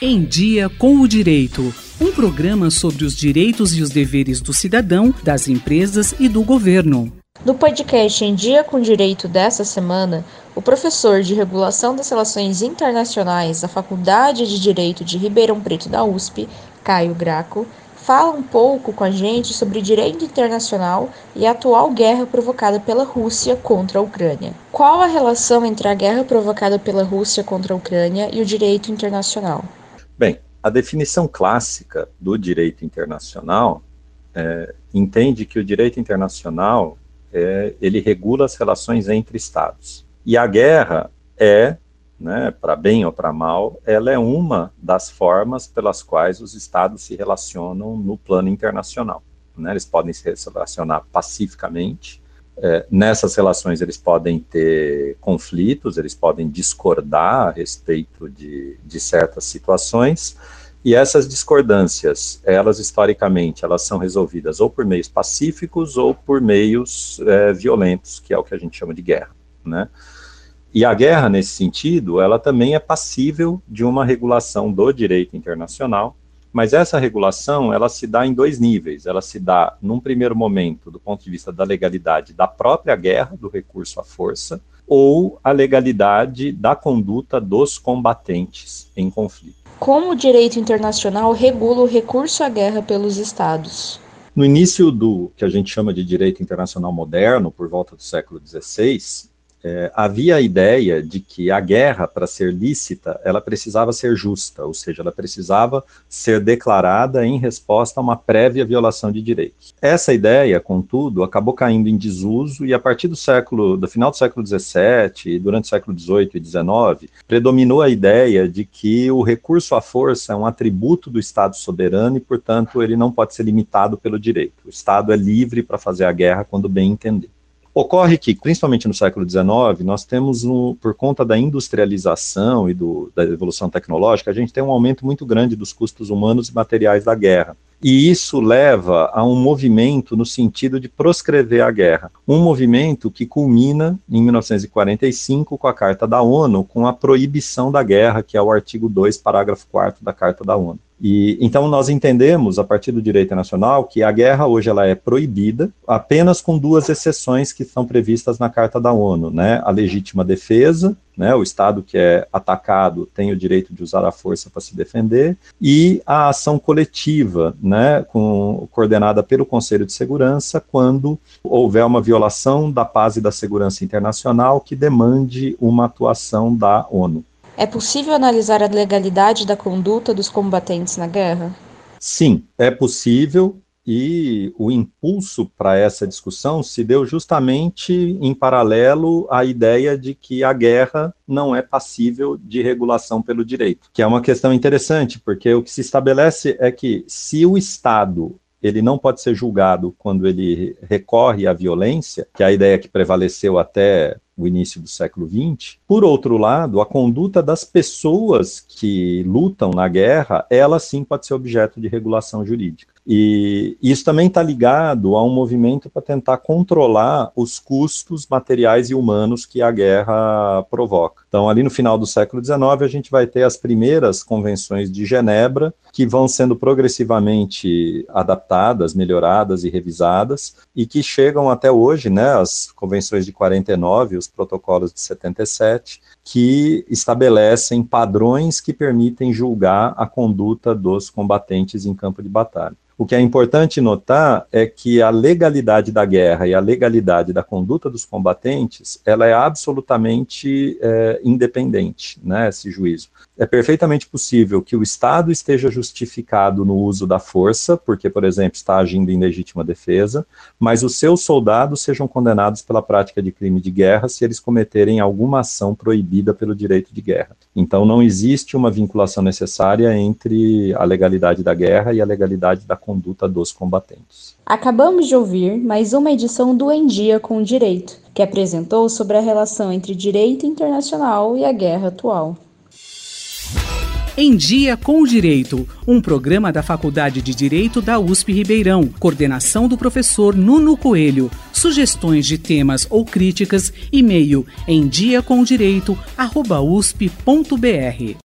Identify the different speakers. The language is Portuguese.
Speaker 1: Em Dia com o Direito. Um programa sobre os direitos e os deveres do cidadão, das empresas e do governo.
Speaker 2: No podcast Em Dia com o Direito dessa semana, o professor de Regulação das Relações Internacionais da Faculdade de Direito de Ribeirão Preto da USP, Caio Graco, fala um pouco com a gente sobre direito internacional e a atual guerra provocada pela Rússia contra a Ucrânia. Qual a relação entre a guerra provocada pela Rússia contra a Ucrânia e o direito internacional?
Speaker 3: Bem, a definição clássica do direito internacional é, entende que o direito internacional é, ele regula as relações entre estados. E a guerra é, né, para bem ou para mal, ela é uma das formas pelas quais os estados se relacionam no plano internacional. Né? Eles podem se relacionar pacificamente, é, nessas relações eles podem ter conflitos, eles podem discordar a respeito de, de certas situações, e essas discordâncias, elas historicamente, elas são resolvidas ou por meios pacíficos ou por meios é, violentos, que é o que a gente chama de guerra, né? E a guerra, nesse sentido, ela também é passível de uma regulação do direito internacional, mas essa regulação, ela se dá em dois níveis. Ela se dá, num primeiro momento, do ponto de vista da legalidade da própria guerra, do recurso à força, ou a legalidade da conduta dos combatentes em conflito.
Speaker 2: Como o direito internacional regula o recurso à guerra pelos estados?
Speaker 3: No início do que a gente chama de direito internacional moderno, por volta do século XVI, é, havia a ideia de que a guerra, para ser lícita, ela precisava ser justa, ou seja, ela precisava ser declarada em resposta a uma prévia violação de direitos. Essa ideia, contudo, acabou caindo em desuso e a partir do século, do final do século XVII durante o século XVIII e XIX, predominou a ideia de que o recurso à força é um atributo do Estado soberano e, portanto, ele não pode ser limitado pelo direito. O Estado é livre para fazer a guerra quando bem entender. Ocorre que, principalmente no século XIX, nós temos, um, por conta da industrialização e do, da evolução tecnológica, a gente tem um aumento muito grande dos custos humanos e materiais da guerra. E isso leva a um movimento no sentido de proscrever a guerra. Um movimento que culmina em 1945 com a Carta da ONU, com a proibição da guerra, que é o artigo 2, parágrafo 4 da Carta da ONU. E então nós entendemos a partir do direito nacional que a guerra hoje ela é proibida apenas com duas exceções que são previstas na Carta da ONU, né? A legítima defesa, né? O estado que é atacado tem o direito de usar a força para se defender e a ação coletiva, né? Com, coordenada pelo Conselho de Segurança quando houver uma violação da paz e da segurança internacional que demande uma atuação da ONU.
Speaker 2: É possível analisar a legalidade da conduta dos combatentes na guerra?
Speaker 3: Sim, é possível e o impulso para essa discussão se deu justamente em paralelo à ideia de que a guerra não é passível de regulação pelo direito, que é uma questão interessante, porque o que se estabelece é que se o Estado ele não pode ser julgado quando ele recorre à violência, que é a ideia que prevaleceu até o início do século XX. Por outro lado, a conduta das pessoas que lutam na guerra, ela sim pode ser objeto de regulação jurídica. E isso também está ligado a um movimento para tentar controlar os custos materiais e humanos que a guerra provoca. Então, ali no final do século XIX, a gente vai ter as primeiras convenções de Genebra, que vão sendo progressivamente adaptadas, melhoradas e revisadas, e que chegam até hoje, né, as convenções de 49, os protocolos de 77, que estabelecem padrões que permitem julgar a conduta dos combatentes em campo de batalha. O que é importante notar é que a legalidade da guerra e a legalidade da conduta dos combatentes, ela é absolutamente independente, né, esse juízo. É perfeitamente possível que o Estado esteja justificado no uso da força, porque, por exemplo, está agindo em legítima defesa, mas os seus soldados sejam condenados pela prática de crime de guerra se eles cometerem alguma ação proibida pelo direito de guerra. Então, não existe uma vinculação necessária entre a legalidade da guerra e a legalidade da conduta dos combatentes.
Speaker 2: Acabamos de ouvir mais uma edição do Em Dia com o Direito, que apresentou sobre a relação entre direito internacional e a guerra atual.
Speaker 1: Em Dia com o Direito, um programa da Faculdade de Direito da USP Ribeirão, coordenação do professor Nuno Coelho. Sugestões de temas ou críticas, e-mail em diacomdireito@usp.br.